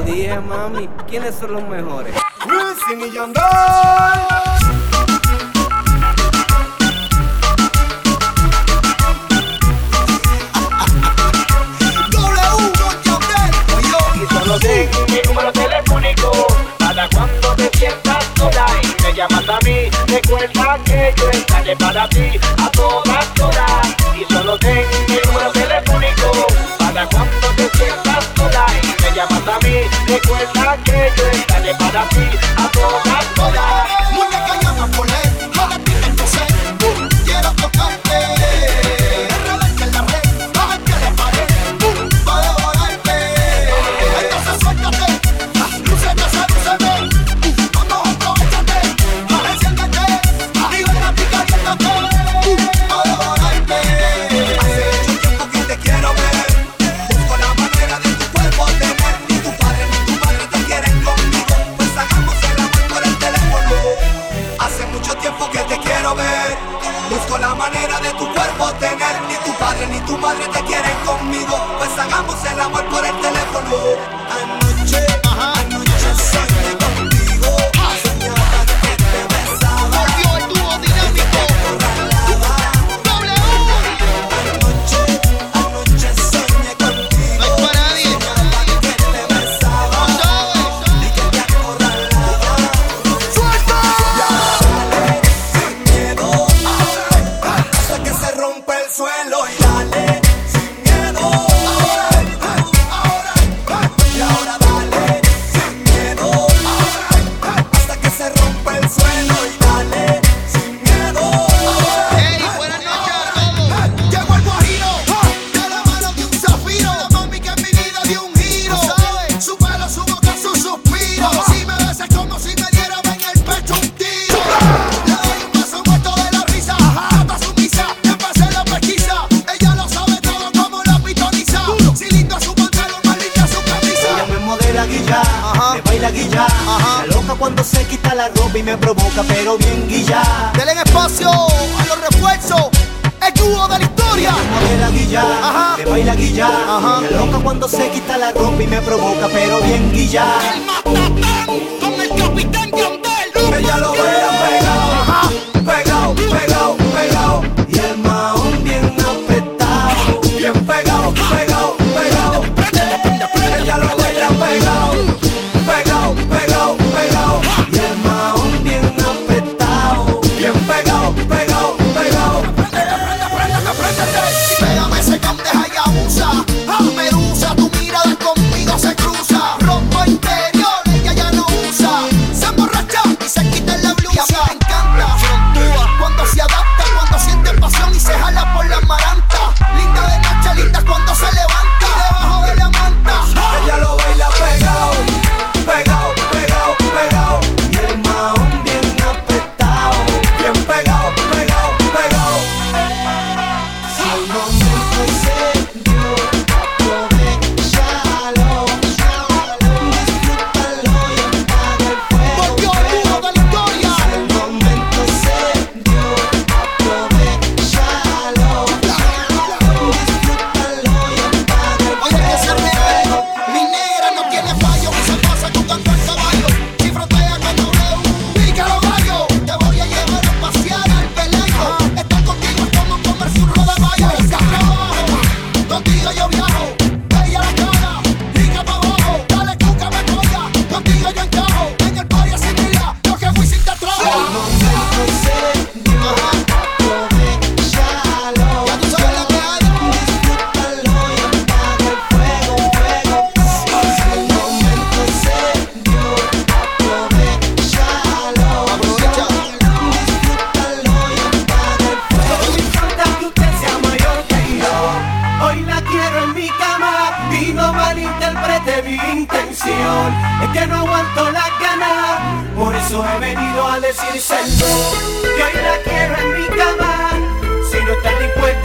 lo dije, mami. ¿Quiénes son los mejores? Wisin y Yandel. mi número telefónico Para cuando te sientas sola y me llamas a mí Recuerda que yo estaré para ti A todas aquello, dale para ti, a todas la guilla, Ajá. me baila guilla. Ajá. Loca cuando se quita la ropa y me provoca, pero bien guilla. Denle espacio a los refuerzos, el dúo de la historia. Me la guilla, Ajá. me baila guilla. Ajá. Loca cuando se quita la ropa y me provoca, pero bien guilla. El matatán con el capitán Yandel. Que lo pegado, pegado. Por eso he venido a decirse no, que hoy la quiero en mi cama. Si no estás dispuesto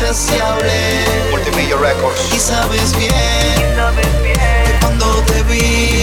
insaciable. Multimedia Records. Y sabes bien, y sabes bien. que cuando te vi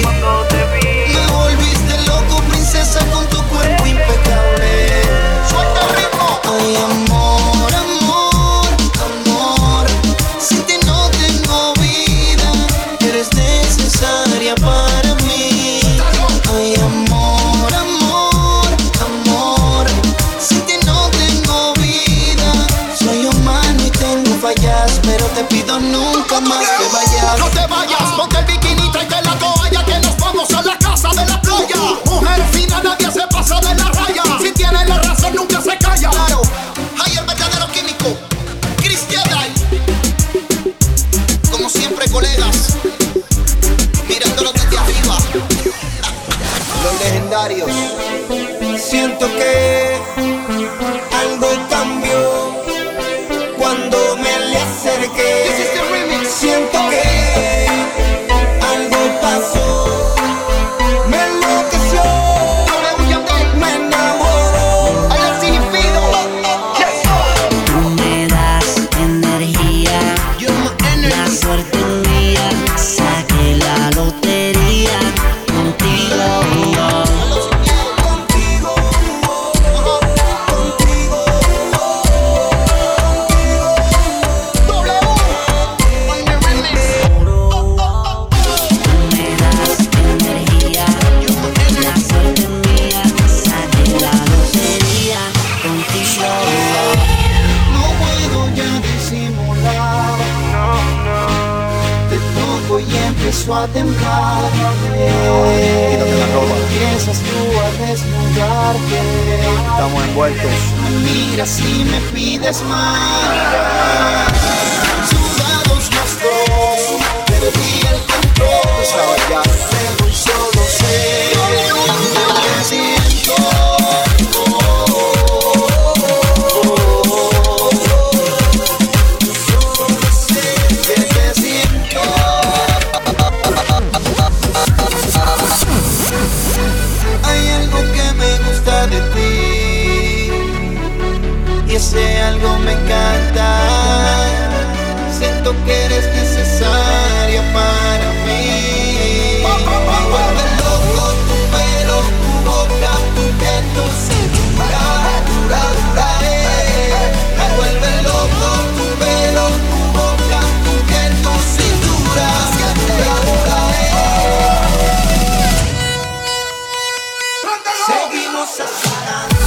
a temblar. Quítate la ropa. Empiezas tú a desnudarte. Estamos envueltos. Me miras y me pides más. Sudados los dos, perdí el control. Estaba ya, pero solo sé. cosas harán.